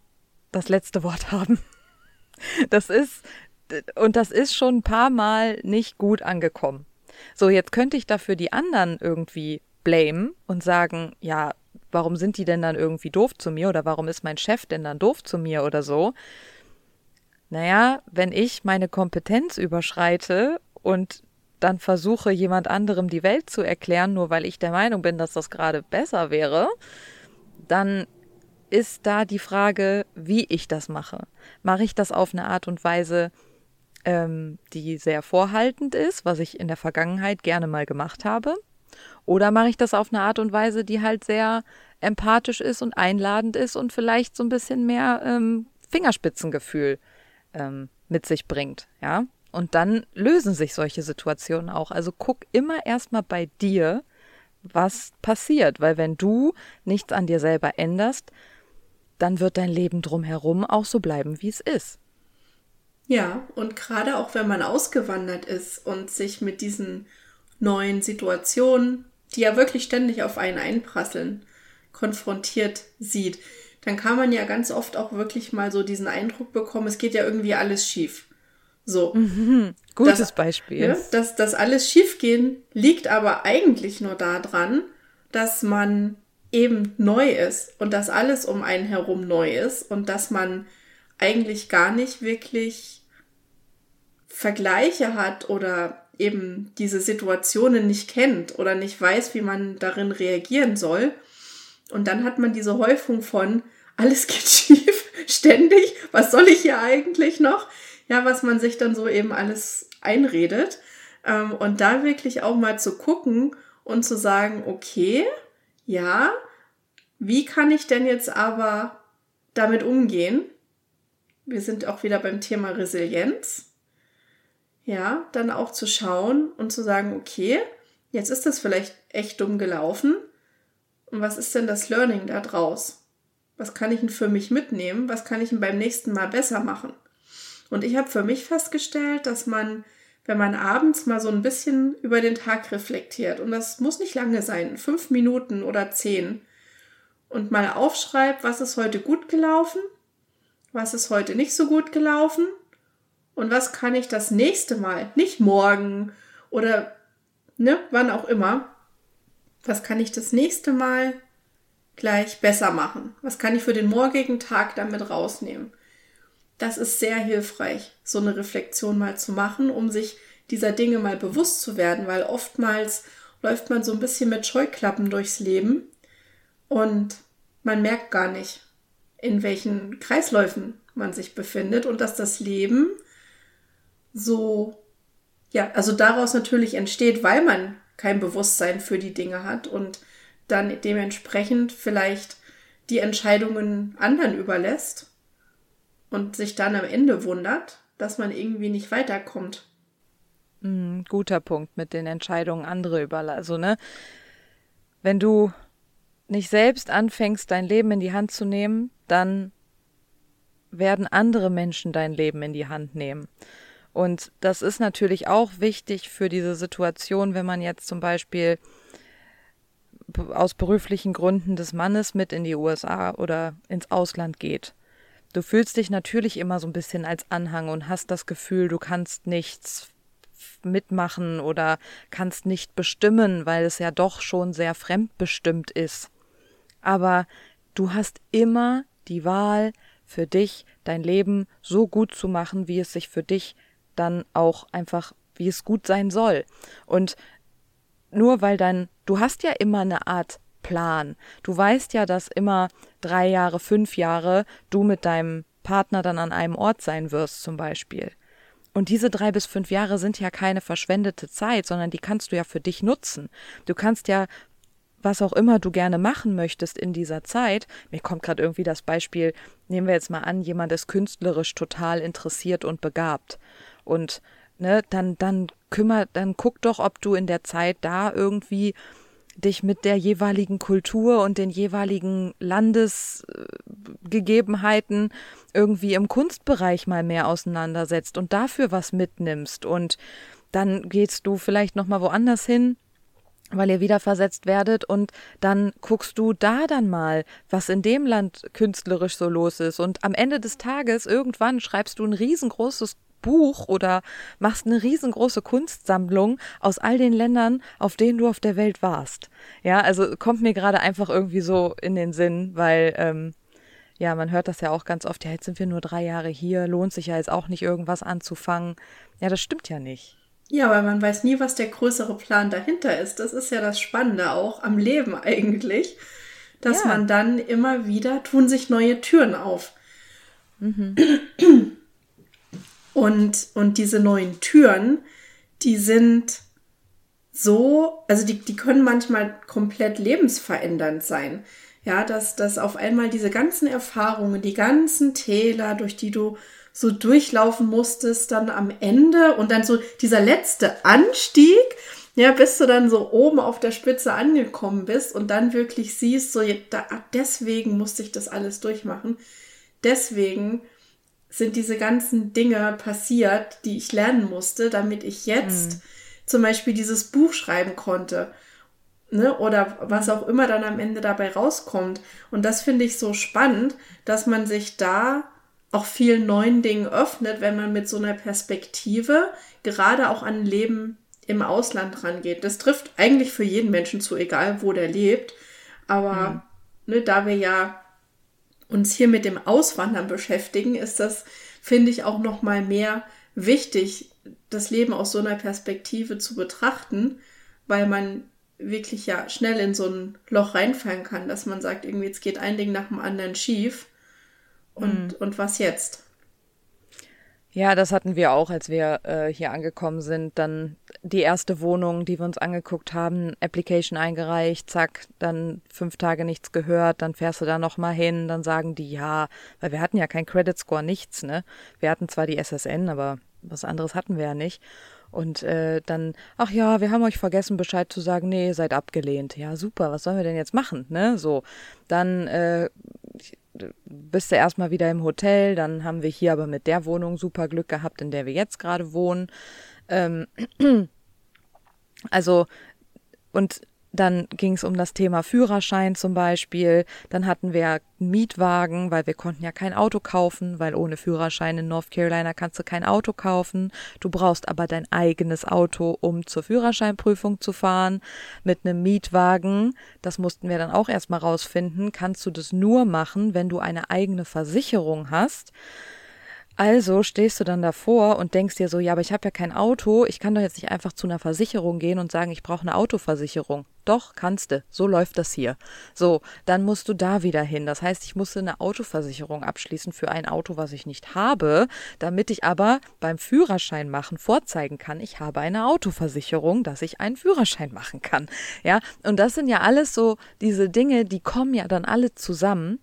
das letzte Wort (laughs) haben. Das ist, und das ist schon ein paar Mal nicht gut angekommen. So, jetzt könnte ich dafür die anderen irgendwie blamen und sagen, ja, warum sind die denn dann irgendwie doof zu mir oder warum ist mein Chef denn dann doof zu mir oder so? Naja, wenn ich meine Kompetenz überschreite und dann versuche, jemand anderem die Welt zu erklären, nur weil ich der Meinung bin, dass das gerade besser wäre, dann ist da die Frage, wie ich das mache. Mache ich das auf eine Art und Weise, ähm, die sehr vorhaltend ist, was ich in der Vergangenheit gerne mal gemacht habe? Oder mache ich das auf eine Art und Weise, die halt sehr empathisch ist und einladend ist und vielleicht so ein bisschen mehr ähm, Fingerspitzengefühl ähm, mit sich bringt, ja? Und dann lösen sich solche Situationen auch. Also guck immer erstmal bei dir, was passiert, weil wenn du nichts an dir selber änderst, dann wird dein Leben drumherum auch so bleiben, wie es ist.
Ja, und gerade auch wenn man ausgewandert ist und sich mit diesen neuen Situationen, die ja wirklich ständig auf einen einprasseln, konfrontiert sieht, dann kann man ja ganz oft auch wirklich mal so diesen Eindruck bekommen, es geht ja irgendwie alles schief. So.
Mhm, gutes das, Beispiel.
Ja, dass das alles schiefgehen liegt aber eigentlich nur daran, dass man eben neu ist und dass alles um einen herum neu ist und dass man eigentlich gar nicht wirklich Vergleiche hat oder eben diese Situationen nicht kennt oder nicht weiß, wie man darin reagieren soll. Und dann hat man diese Häufung von, alles geht (laughs) schief, ständig, was soll ich hier eigentlich noch? Ja, was man sich dann so eben alles einredet. Ähm, und da wirklich auch mal zu gucken und zu sagen, okay, ja, wie kann ich denn jetzt aber damit umgehen? wir sind auch wieder beim Thema Resilienz. Ja, dann auch zu schauen und zu sagen, okay, jetzt ist das vielleicht echt dumm gelaufen. Und was ist denn das Learning da draus? Was kann ich denn für mich mitnehmen? Was kann ich denn beim nächsten Mal besser machen? Und ich habe für mich festgestellt, dass man, wenn man abends mal so ein bisschen über den Tag reflektiert, und das muss nicht lange sein, fünf Minuten oder zehn, und mal aufschreibt, was ist heute gut gelaufen, was ist heute nicht so gut gelaufen und was kann ich das nächste Mal, nicht morgen oder ne, wann auch immer, was kann ich das nächste Mal gleich besser machen? Was kann ich für den morgigen Tag damit rausnehmen? Das ist sehr hilfreich, so eine Reflexion mal zu machen, um sich dieser Dinge mal bewusst zu werden, weil oftmals läuft man so ein bisschen mit Scheuklappen durchs Leben und man merkt gar nicht, in welchen Kreisläufen man sich befindet und dass das Leben so, ja, also daraus natürlich entsteht, weil man kein Bewusstsein für die Dinge hat und dann dementsprechend vielleicht die Entscheidungen anderen überlässt und sich dann am Ende wundert, dass man irgendwie nicht weiterkommt.
Mm, guter Punkt mit den Entscheidungen andere überlassen. Also, ne, wenn du nicht selbst anfängst, dein Leben in die Hand zu nehmen, dann werden andere Menschen dein Leben in die Hand nehmen. Und das ist natürlich auch wichtig für diese Situation, wenn man jetzt zum Beispiel aus beruflichen Gründen des Mannes mit in die USA oder ins Ausland geht. Du fühlst dich natürlich immer so ein bisschen als Anhang und hast das Gefühl, du kannst nichts mitmachen oder kannst nicht bestimmen, weil es ja doch schon sehr fremdbestimmt ist. Aber du hast immer die Wahl für dich, dein Leben so gut zu machen, wie es sich für dich dann auch einfach, wie es gut sein soll. Und nur weil dann, du hast ja immer eine Art Plan. Du weißt ja, dass immer drei Jahre, fünf Jahre du mit deinem Partner dann an einem Ort sein wirst, zum Beispiel. Und diese drei bis fünf Jahre sind ja keine verschwendete Zeit, sondern die kannst du ja für dich nutzen. Du kannst ja was auch immer du gerne machen möchtest in dieser Zeit. Mir kommt gerade irgendwie das Beispiel, nehmen wir jetzt mal an, jemand ist künstlerisch total interessiert und begabt. Und ne, dann, dann kümmer, dann guck doch, ob du in der Zeit da irgendwie dich mit der jeweiligen Kultur und den jeweiligen Landesgegebenheiten irgendwie im Kunstbereich mal mehr auseinandersetzt und dafür was mitnimmst. Und dann gehst du vielleicht noch mal woanders hin weil ihr wieder versetzt werdet und dann guckst du da dann mal, was in dem Land künstlerisch so los ist. Und am Ende des Tages irgendwann schreibst du ein riesengroßes Buch oder machst eine riesengroße Kunstsammlung aus all den Ländern, auf denen du auf der Welt warst. Ja, also kommt mir gerade einfach irgendwie so in den Sinn, weil ähm, ja, man hört das ja auch ganz oft, ja, jetzt sind wir nur drei Jahre hier, lohnt sich ja jetzt auch nicht irgendwas anzufangen. Ja, das stimmt ja nicht.
Ja, weil man weiß nie, was der größere Plan dahinter ist. Das ist ja das Spannende auch am Leben eigentlich, dass ja. man dann immer wieder tun sich neue Türen auf. Mhm. (clears throat) Und, und diese neuen Türen, die sind so, also die, die können manchmal komplett lebensverändernd sein. Ja, dass, dass auf einmal diese ganzen Erfahrungen, die ganzen Täler, durch die du so durchlaufen musstest, dann am Ende und dann so dieser letzte Anstieg, ja, bis du dann so oben auf der Spitze angekommen bist und dann wirklich siehst, so da, deswegen musste ich das alles durchmachen. Deswegen sind diese ganzen Dinge passiert, die ich lernen musste, damit ich jetzt mhm. zum Beispiel dieses Buch schreiben konnte. Ne? Oder was auch immer dann am Ende dabei rauskommt. Und das finde ich so spannend, dass man sich da auch vielen neuen Dingen öffnet, wenn man mit so einer Perspektive gerade auch an Leben im Ausland rangeht. Das trifft eigentlich für jeden Menschen zu, egal wo der lebt. Aber mhm. ne, da wir ja uns hier mit dem Auswandern beschäftigen, ist das, finde ich, auch noch mal mehr wichtig, das Leben aus so einer Perspektive zu betrachten, weil man wirklich ja schnell in so ein Loch reinfallen kann, dass man sagt, irgendwie jetzt geht ein Ding nach dem anderen schief und, mhm. und was jetzt?
Ja, das hatten wir auch, als wir äh, hier angekommen sind. Dann die erste Wohnung, die wir uns angeguckt haben, Application eingereicht, zack, dann fünf Tage nichts gehört, dann fährst du da nochmal hin, dann sagen die ja, weil wir hatten ja kein Credit Score, nichts, ne? Wir hatten zwar die SSN, aber was anderes hatten wir ja nicht. Und äh, dann, ach ja, wir haben euch vergessen, Bescheid zu sagen, nee, seid abgelehnt. Ja, super, was sollen wir denn jetzt machen, ne? So, dann äh, bist du erstmal wieder im Hotel, dann haben wir hier aber mit der Wohnung super Glück gehabt, in der wir jetzt gerade wohnen. Ähm, (clears throat) also, und dann ging es um das Thema Führerschein zum Beispiel. Dann hatten wir Mietwagen, weil wir konnten ja kein Auto kaufen, weil ohne Führerschein in North Carolina kannst du kein Auto kaufen. Du brauchst aber dein eigenes Auto, um zur Führerscheinprüfung zu fahren. Mit einem Mietwagen, das mussten wir dann auch erstmal rausfinden, kannst du das nur machen, wenn du eine eigene Versicherung hast. Also stehst du dann davor und denkst dir so, ja, aber ich habe ja kein Auto, ich kann doch jetzt nicht einfach zu einer Versicherung gehen und sagen, ich brauche eine Autoversicherung. Doch, kannst du. So läuft das hier. So, dann musst du da wieder hin. Das heißt, ich musste eine Autoversicherung abschließen für ein Auto, was ich nicht habe, damit ich aber beim Führerschein machen vorzeigen kann, ich habe eine Autoversicherung, dass ich einen Führerschein machen kann. Ja, und das sind ja alles so diese Dinge, die kommen ja dann alle zusammen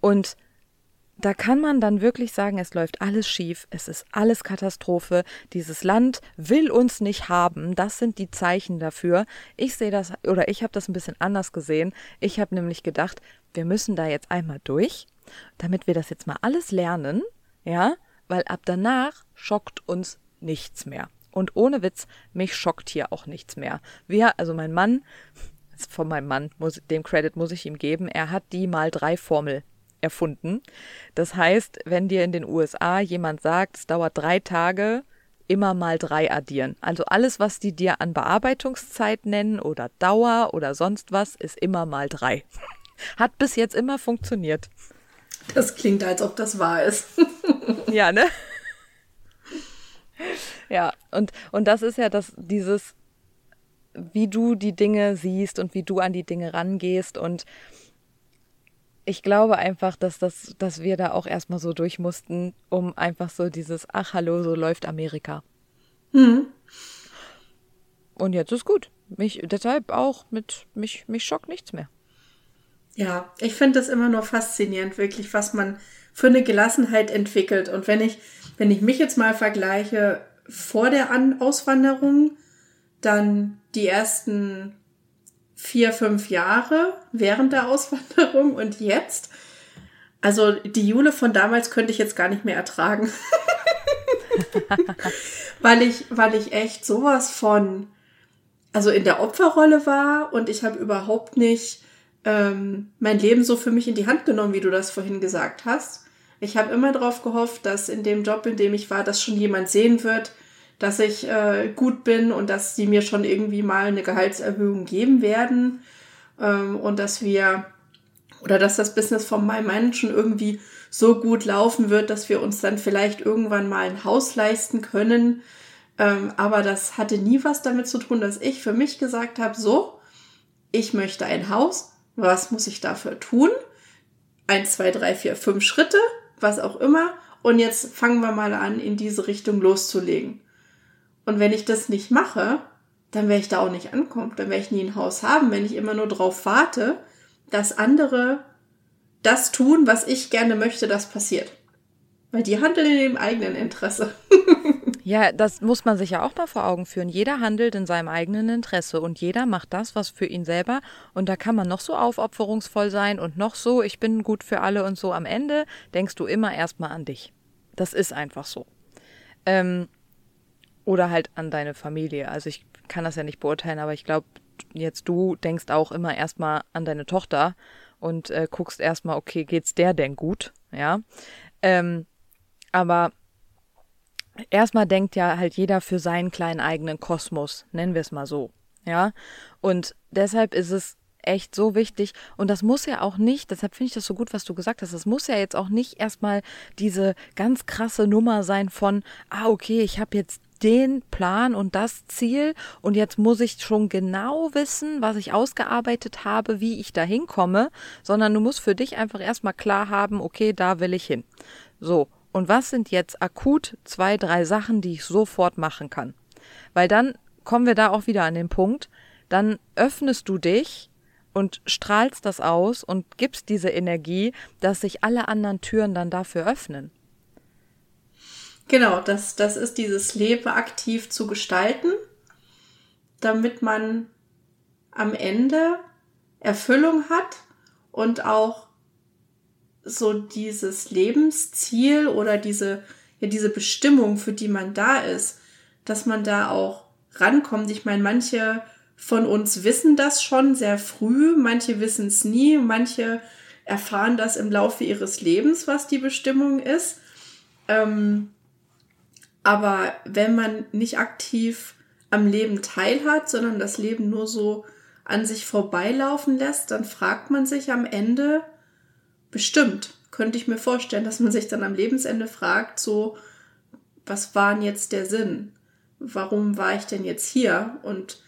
und da kann man dann wirklich sagen, es läuft alles schief, es ist alles Katastrophe, dieses Land will uns nicht haben, das sind die Zeichen dafür. Ich sehe das, oder ich habe das ein bisschen anders gesehen. Ich habe nämlich gedacht, wir müssen da jetzt einmal durch, damit wir das jetzt mal alles lernen, ja, weil ab danach schockt uns nichts mehr. Und ohne Witz, mich schockt hier auch nichts mehr. Wir, also mein Mann, von meinem Mann, muss, dem Credit muss ich ihm geben, er hat die mal drei Formel erfunden. Das heißt, wenn dir in den USA jemand sagt, es dauert drei Tage, immer mal drei addieren. Also alles, was die dir an Bearbeitungszeit nennen oder Dauer oder sonst was, ist immer mal drei. (laughs) Hat bis jetzt immer funktioniert.
Das klingt, als ob das wahr ist. (laughs)
ja, ne? Ja, und, und das ist ja das, dieses, wie du die Dinge siehst und wie du an die Dinge rangehst und ich glaube einfach, dass, das, dass wir da auch erstmal so durch mussten, um einfach so dieses, ach hallo, so läuft Amerika. Hm. Und jetzt ist gut. Mich, deshalb auch mit, mich, mich schockt nichts mehr.
Ja, ich finde das immer nur faszinierend, wirklich, was man für eine Gelassenheit entwickelt. Und wenn ich, wenn ich mich jetzt mal vergleiche vor der An Auswanderung, dann die ersten vier, fünf Jahre während der Auswanderung und jetzt. Also die Jule von damals könnte ich jetzt gar nicht mehr ertragen. (laughs) weil ich, weil ich echt sowas von, also in der Opferrolle war und ich habe überhaupt nicht ähm, mein Leben so für mich in die Hand genommen, wie du das vorhin gesagt hast. Ich habe immer darauf gehofft, dass in dem Job, in dem ich war, das schon jemand sehen wird, dass ich äh, gut bin und dass sie mir schon irgendwie mal eine Gehaltserhöhung geben werden ähm, und dass wir oder dass das Business von meinem Menschen irgendwie so gut laufen wird, dass wir uns dann vielleicht irgendwann mal ein Haus leisten können. Ähm, aber das hatte nie was damit zu tun, dass ich für mich gesagt habe, so, ich möchte ein Haus, was muss ich dafür tun? Eins, zwei, drei, vier, fünf Schritte, was auch immer. Und jetzt fangen wir mal an, in diese Richtung loszulegen. Und wenn ich das nicht mache, dann werde ich da auch nicht ankommen. Dann werde ich nie ein Haus haben, wenn ich immer nur darauf warte, dass andere das tun, was ich gerne möchte, das passiert. Weil die handeln in ihrem eigenen Interesse. (laughs)
ja, das muss man sich ja auch mal vor Augen führen. Jeder handelt in seinem eigenen Interesse und jeder macht das, was für ihn selber. Und da kann man noch so aufopferungsvoll sein und noch so, ich bin gut für alle und so. Am Ende denkst du immer erstmal an dich. Das ist einfach so. Ähm, oder halt an deine Familie. Also ich kann das ja nicht beurteilen, aber ich glaube, jetzt du denkst auch immer erstmal an deine Tochter und äh, guckst erstmal, okay, geht's der denn gut? Ja. Ähm, aber erstmal denkt ja halt jeder für seinen kleinen eigenen Kosmos, nennen wir es mal so. Ja. Und deshalb ist es echt so wichtig. Und das muss ja auch nicht, deshalb finde ich das so gut, was du gesagt hast, das muss ja jetzt auch nicht erstmal diese ganz krasse Nummer sein von, ah, okay, ich habe jetzt den Plan und das Ziel und jetzt muss ich schon genau wissen, was ich ausgearbeitet habe, wie ich da hinkomme, sondern du musst für dich einfach erstmal klar haben, okay, da will ich hin. So, und was sind jetzt akut zwei, drei Sachen, die ich sofort machen kann? Weil dann kommen wir da auch wieder an den Punkt, dann öffnest du dich und strahlst das aus und gibst diese Energie, dass sich alle anderen Türen dann dafür öffnen.
Genau, das, das ist dieses Leben aktiv zu gestalten, damit man am Ende Erfüllung hat und auch so dieses Lebensziel oder diese, ja, diese Bestimmung, für die man da ist, dass man da auch rankommt. Ich meine, manche von uns wissen das schon sehr früh, manche wissen es nie, manche erfahren das im Laufe ihres Lebens, was die Bestimmung ist. Ähm, aber wenn man nicht aktiv am Leben teilhat, sondern das Leben nur so an sich vorbeilaufen lässt, dann fragt man sich am Ende, bestimmt, könnte ich mir vorstellen, dass man sich dann am Lebensende fragt, so, was war denn jetzt der Sinn? Warum war ich denn jetzt hier? Und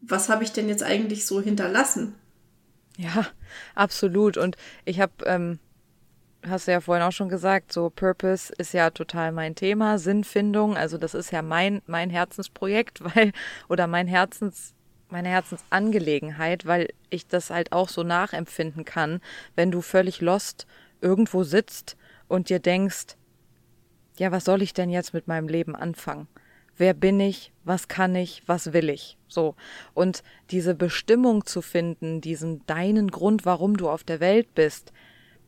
was habe ich denn jetzt eigentlich so hinterlassen?
Ja, absolut. Und ich habe, ähm, hast du ja vorhin auch schon gesagt, so Purpose ist ja total mein Thema, Sinnfindung. Also das ist ja mein mein Herzensprojekt, (laughs) weil oder mein Herzens meine Herzensangelegenheit, weil ich das halt auch so nachempfinden kann, wenn du völlig lost irgendwo sitzt und dir denkst, ja, was soll ich denn jetzt mit meinem Leben anfangen? Wer bin ich? Was kann ich? Was will ich? So. Und diese Bestimmung zu finden, diesen deinen Grund, warum du auf der Welt bist,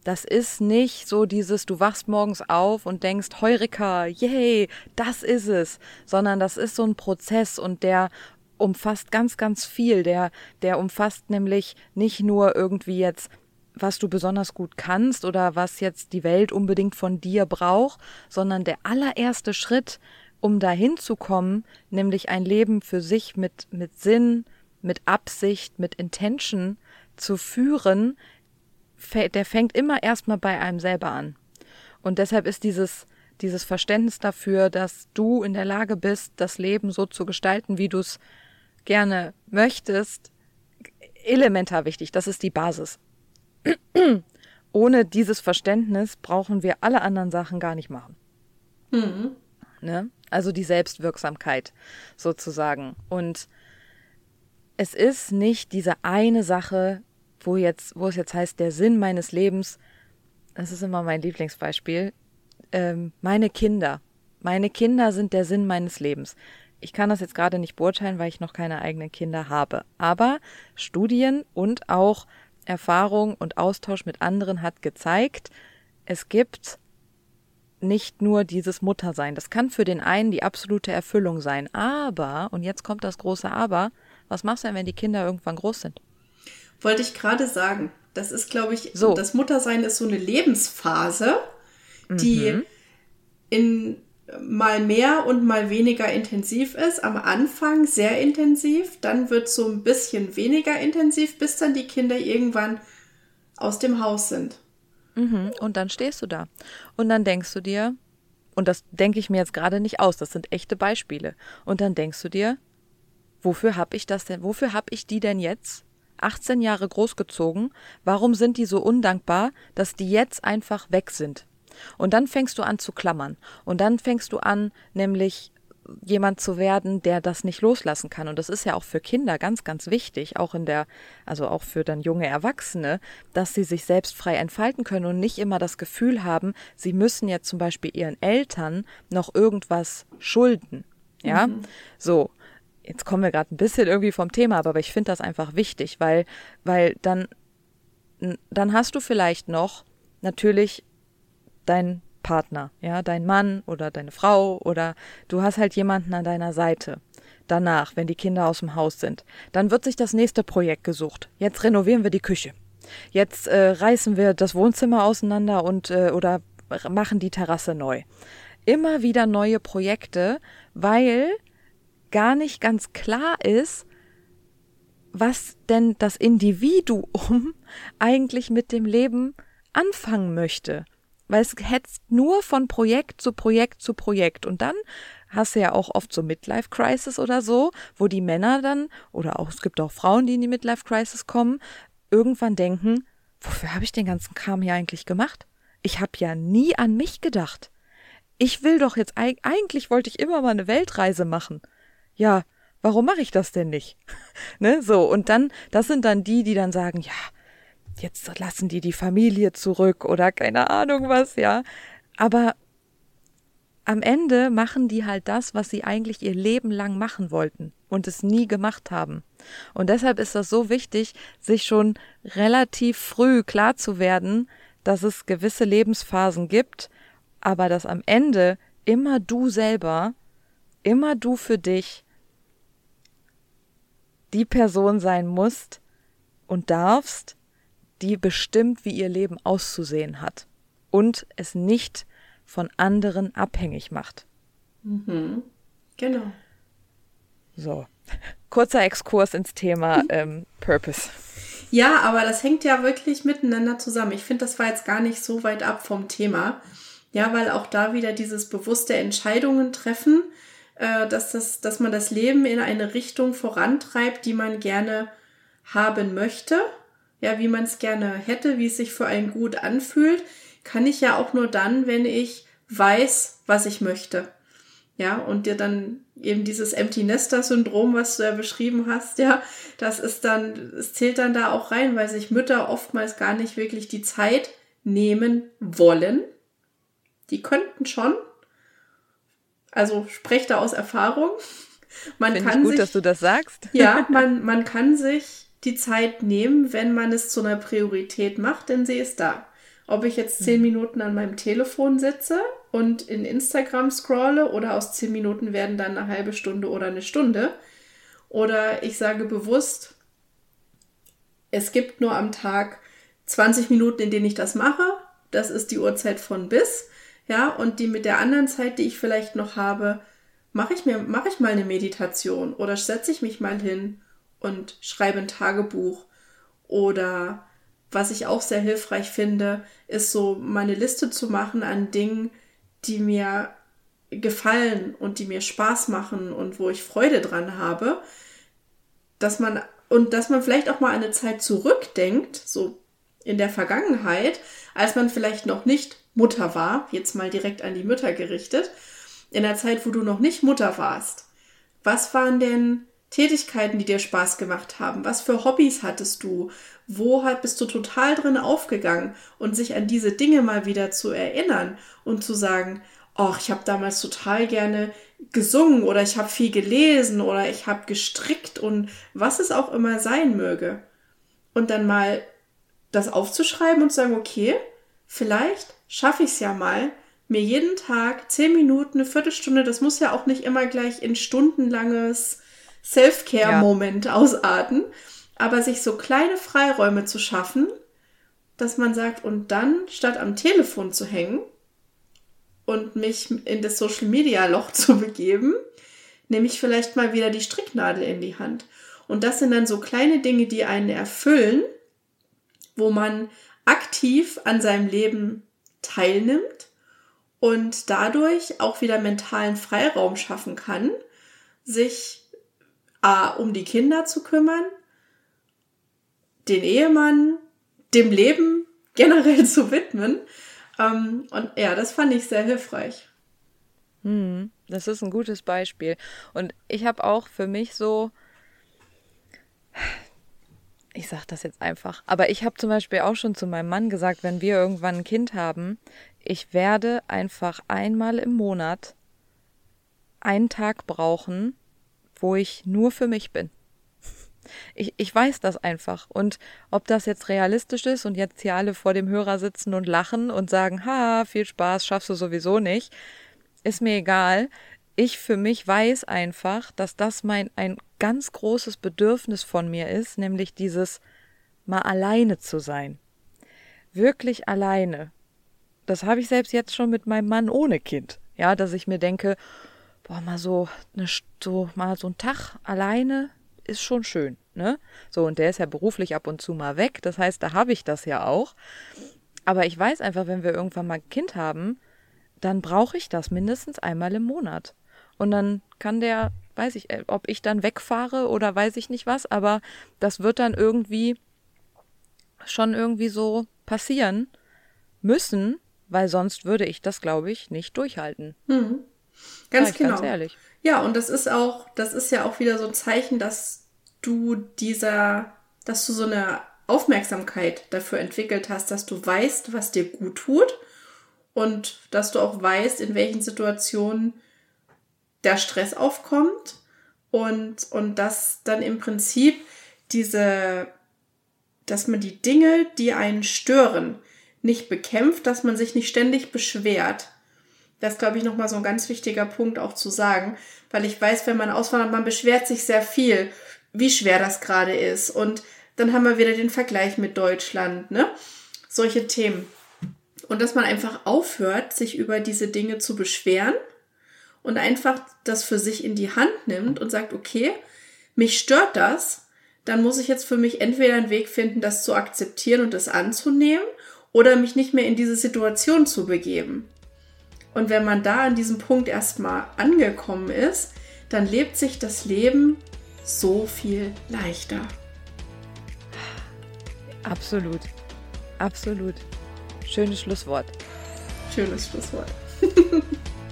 das ist nicht so dieses, du wachst morgens auf und denkst, Heurika, yay, das ist es, sondern das ist so ein Prozess und der umfasst ganz, ganz viel. Der, der umfasst nämlich nicht nur irgendwie jetzt was du besonders gut kannst oder was jetzt die Welt unbedingt von dir braucht, sondern der allererste Schritt, um dahin zu kommen, nämlich ein Leben für sich mit, mit Sinn, mit Absicht, mit Intention zu führen, der fängt immer erstmal bei einem selber an. Und deshalb ist dieses, dieses Verständnis dafür, dass du in der Lage bist, das Leben so zu gestalten, wie du es gerne möchtest, elementar wichtig. Das ist die Basis. (clears throat) Ohne dieses Verständnis brauchen wir alle anderen Sachen gar nicht machen. Mhm. Ne? Also die Selbstwirksamkeit sozusagen. Und es ist nicht diese eine Sache, wo jetzt, wo es jetzt heißt, der Sinn meines Lebens, das ist immer mein Lieblingsbeispiel, ähm, meine Kinder. Meine Kinder sind der Sinn meines Lebens. Ich kann das jetzt gerade nicht beurteilen, weil ich noch keine eigenen Kinder habe. Aber Studien und auch Erfahrung und Austausch mit anderen hat gezeigt, es gibt nicht nur dieses Muttersein. Das kann für den einen die absolute Erfüllung sein. Aber, und jetzt kommt das große Aber, was machst du denn, wenn die Kinder irgendwann groß sind?
Wollte ich gerade sagen. Das ist, glaube ich, so. das Muttersein ist so eine Lebensphase, die mhm. in mal mehr und mal weniger intensiv ist. Am Anfang sehr intensiv, dann wird so ein bisschen weniger intensiv, bis dann die Kinder irgendwann aus dem Haus sind.
Mhm. Und dann stehst du da. Und dann denkst du dir, und das denke ich mir jetzt gerade nicht aus, das sind echte Beispiele. Und dann denkst du dir, wofür habe ich das denn, wofür habe ich die denn jetzt 18 Jahre großgezogen? Warum sind die so undankbar, dass die jetzt einfach weg sind? Und dann fängst du an zu klammern. Und dann fängst du an, nämlich jemand zu werden, der das nicht loslassen kann. Und das ist ja auch für Kinder ganz, ganz wichtig, auch in der, also auch für dann junge Erwachsene, dass sie sich selbst frei entfalten können und nicht immer das Gefühl haben, sie müssen jetzt zum Beispiel ihren Eltern noch irgendwas schulden. Ja, mhm. so. Jetzt kommen wir gerade ein bisschen irgendwie vom Thema, aber ich finde das einfach wichtig, weil, weil dann, dann hast du vielleicht noch natürlich dein Partner, ja, dein Mann oder deine Frau oder du hast halt jemanden an deiner Seite. Danach, wenn die Kinder aus dem Haus sind, dann wird sich das nächste Projekt gesucht. Jetzt renovieren wir die Küche. Jetzt äh, reißen wir das Wohnzimmer auseinander und äh, oder machen die Terrasse neu. Immer wieder neue Projekte, weil gar nicht ganz klar ist, was denn das Individuum (laughs) eigentlich mit dem Leben anfangen möchte weil es hetzt nur von Projekt zu Projekt zu Projekt und dann hast du ja auch oft so Midlife Crisis oder so, wo die Männer dann oder auch es gibt auch Frauen, die in die Midlife Crisis kommen, irgendwann denken, wofür habe ich den ganzen Kram hier eigentlich gemacht? Ich habe ja nie an mich gedacht. Ich will doch jetzt eigentlich wollte ich immer mal eine Weltreise machen. Ja, warum mache ich das denn nicht? (laughs) ne, so und dann das sind dann die, die dann sagen, ja, jetzt lassen die die Familie zurück oder keine Ahnung was, ja. Aber am Ende machen die halt das, was sie eigentlich ihr Leben lang machen wollten und es nie gemacht haben. Und deshalb ist das so wichtig, sich schon relativ früh klar zu werden, dass es gewisse Lebensphasen gibt, aber dass am Ende immer du selber, immer du für dich die Person sein musst und darfst, die bestimmt, wie ihr Leben auszusehen hat und es nicht von anderen abhängig macht.
Mhm. Genau.
So, (laughs) kurzer Exkurs ins Thema (laughs) ähm, Purpose.
Ja, aber das hängt ja wirklich miteinander zusammen. Ich finde, das war jetzt gar nicht so weit ab vom Thema. Ja, weil auch da wieder dieses bewusste Entscheidungen treffen, äh, dass, das, dass man das Leben in eine Richtung vorantreibt, die man gerne haben möchte. Ja, wie man es gerne hätte, wie es sich für einen gut anfühlt, kann ich ja auch nur dann, wenn ich weiß, was ich möchte. Ja, und dir dann eben dieses Empty Nester Syndrom, was du ja beschrieben hast, ja, das ist dann, es zählt dann da auch rein, weil sich Mütter oftmals gar nicht wirklich die Zeit nehmen wollen. Die könnten schon. Also spreche da aus Erfahrung.
Man Find kann ich gut, sich, dass du das sagst.
Ja, (laughs) man, man kann sich die Zeit nehmen, wenn man es zu einer Priorität macht, denn sie ist da. Ob ich jetzt zehn Minuten an meinem Telefon sitze und in Instagram scrolle oder aus zehn Minuten werden dann eine halbe Stunde oder eine Stunde. Oder ich sage bewusst, es gibt nur am Tag 20 Minuten, in denen ich das mache. Das ist die Uhrzeit von bis. Ja, und die mit der anderen Zeit, die ich vielleicht noch habe, mache ich mir, mache ich mal eine Meditation oder setze ich mich mal hin und schreibe ein Tagebuch. Oder was ich auch sehr hilfreich finde, ist so meine Liste zu machen an Dingen, die mir gefallen und die mir Spaß machen und wo ich Freude dran habe, dass man und dass man vielleicht auch mal eine Zeit zurückdenkt, so in der Vergangenheit, als man vielleicht noch nicht Mutter war, jetzt mal direkt an die Mütter gerichtet, in der Zeit, wo du noch nicht Mutter warst. Was waren denn Tätigkeiten, die dir Spaß gemacht haben? Was für Hobbys hattest du? Wo bist du total drin aufgegangen? Und sich an diese Dinge mal wieder zu erinnern und zu sagen, ach, ich habe damals total gerne gesungen oder ich habe viel gelesen oder ich habe gestrickt und was es auch immer sein möge. Und dann mal das aufzuschreiben und zu sagen, okay, vielleicht schaffe ich es ja mal, mir jeden Tag zehn Minuten, eine Viertelstunde, das muss ja auch nicht immer gleich in stundenlanges Self-Care-Moment ja. ausarten, aber sich so kleine Freiräume zu schaffen, dass man sagt, und dann statt am Telefon zu hängen und mich in das Social-Media-Loch zu begeben, nehme ich vielleicht mal wieder die Stricknadel in die Hand. Und das sind dann so kleine Dinge, die einen erfüllen, wo man aktiv an seinem Leben teilnimmt und dadurch auch wieder mentalen Freiraum schaffen kann, sich A, um die Kinder zu kümmern, den Ehemann, dem Leben generell (laughs) zu widmen. Ähm, und ja, das fand ich sehr hilfreich.
Hm, das ist ein gutes Beispiel. Und ich habe auch für mich so, ich sage das jetzt einfach, aber ich habe zum Beispiel auch schon zu meinem Mann gesagt, wenn wir irgendwann ein Kind haben, ich werde einfach einmal im Monat einen Tag brauchen, wo ich nur für mich bin. Ich, ich weiß das einfach. Und ob das jetzt realistisch ist und jetzt hier alle vor dem Hörer sitzen und lachen und sagen, ha, viel Spaß, schaffst du sowieso nicht, ist mir egal. Ich für mich weiß einfach, dass das mein ein ganz großes Bedürfnis von mir ist, nämlich dieses mal alleine zu sein. Wirklich alleine. Das habe ich selbst jetzt schon mit meinem Mann ohne Kind. Ja, dass ich mir denke, boah, mal so, eine, so, mal so ein Tag alleine ist schon schön, ne? So, und der ist ja beruflich ab und zu mal weg, das heißt, da habe ich das ja auch. Aber ich weiß einfach, wenn wir irgendwann mal ein Kind haben, dann brauche ich das mindestens einmal im Monat. Und dann kann der, weiß ich, äh, ob ich dann wegfahre oder weiß ich nicht was, aber das wird dann irgendwie schon irgendwie so passieren müssen, weil sonst würde ich das, glaube ich, nicht durchhalten.
Mhm. Ganz ja, genau. Ganz ehrlich. Ja, und das ist auch, das ist ja auch wieder so ein Zeichen, dass du dieser, dass du so eine Aufmerksamkeit dafür entwickelt hast, dass du weißt, was dir gut tut und dass du auch weißt, in welchen Situationen der Stress aufkommt und, und dass dann im Prinzip diese, dass man die Dinge, die einen stören, nicht bekämpft, dass man sich nicht ständig beschwert, das ist, glaube ich, nochmal so ein ganz wichtiger Punkt auch zu sagen, weil ich weiß, wenn man auswandert, man beschwert sich sehr viel, wie schwer das gerade ist. Und dann haben wir wieder den Vergleich mit Deutschland, ne? Solche Themen. Und dass man einfach aufhört, sich über diese Dinge zu beschweren und einfach das für sich in die Hand nimmt und sagt, okay, mich stört das, dann muss ich jetzt für mich entweder einen Weg finden, das zu akzeptieren und das anzunehmen oder mich nicht mehr in diese Situation zu begeben. Und wenn man da an diesem Punkt erstmal angekommen ist, dann lebt sich das Leben so viel leichter.
Absolut. Absolut. Schönes Schlusswort.
Schönes Schlusswort.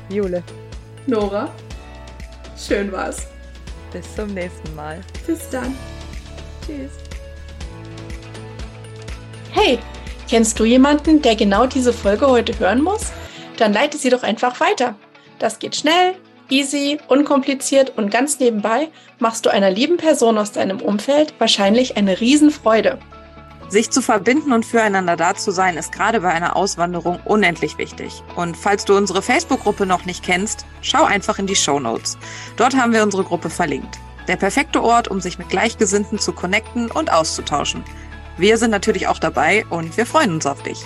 Jule.
Nora. Schön war's.
Bis zum nächsten Mal.
Bis dann.
Tschüss.
Hey, kennst du jemanden, der genau diese Folge heute hören muss? Dann leite sie doch einfach weiter. Das geht schnell, easy, unkompliziert und ganz nebenbei machst du einer lieben Person aus deinem Umfeld wahrscheinlich eine Riesenfreude.
Sich zu verbinden und füreinander da zu sein, ist gerade bei einer Auswanderung unendlich wichtig. Und falls du unsere Facebook-Gruppe noch nicht kennst, schau einfach in die Show Notes. Dort haben wir unsere Gruppe verlinkt. Der perfekte Ort, um sich mit Gleichgesinnten zu connecten und auszutauschen. Wir sind natürlich auch dabei und wir freuen uns auf dich.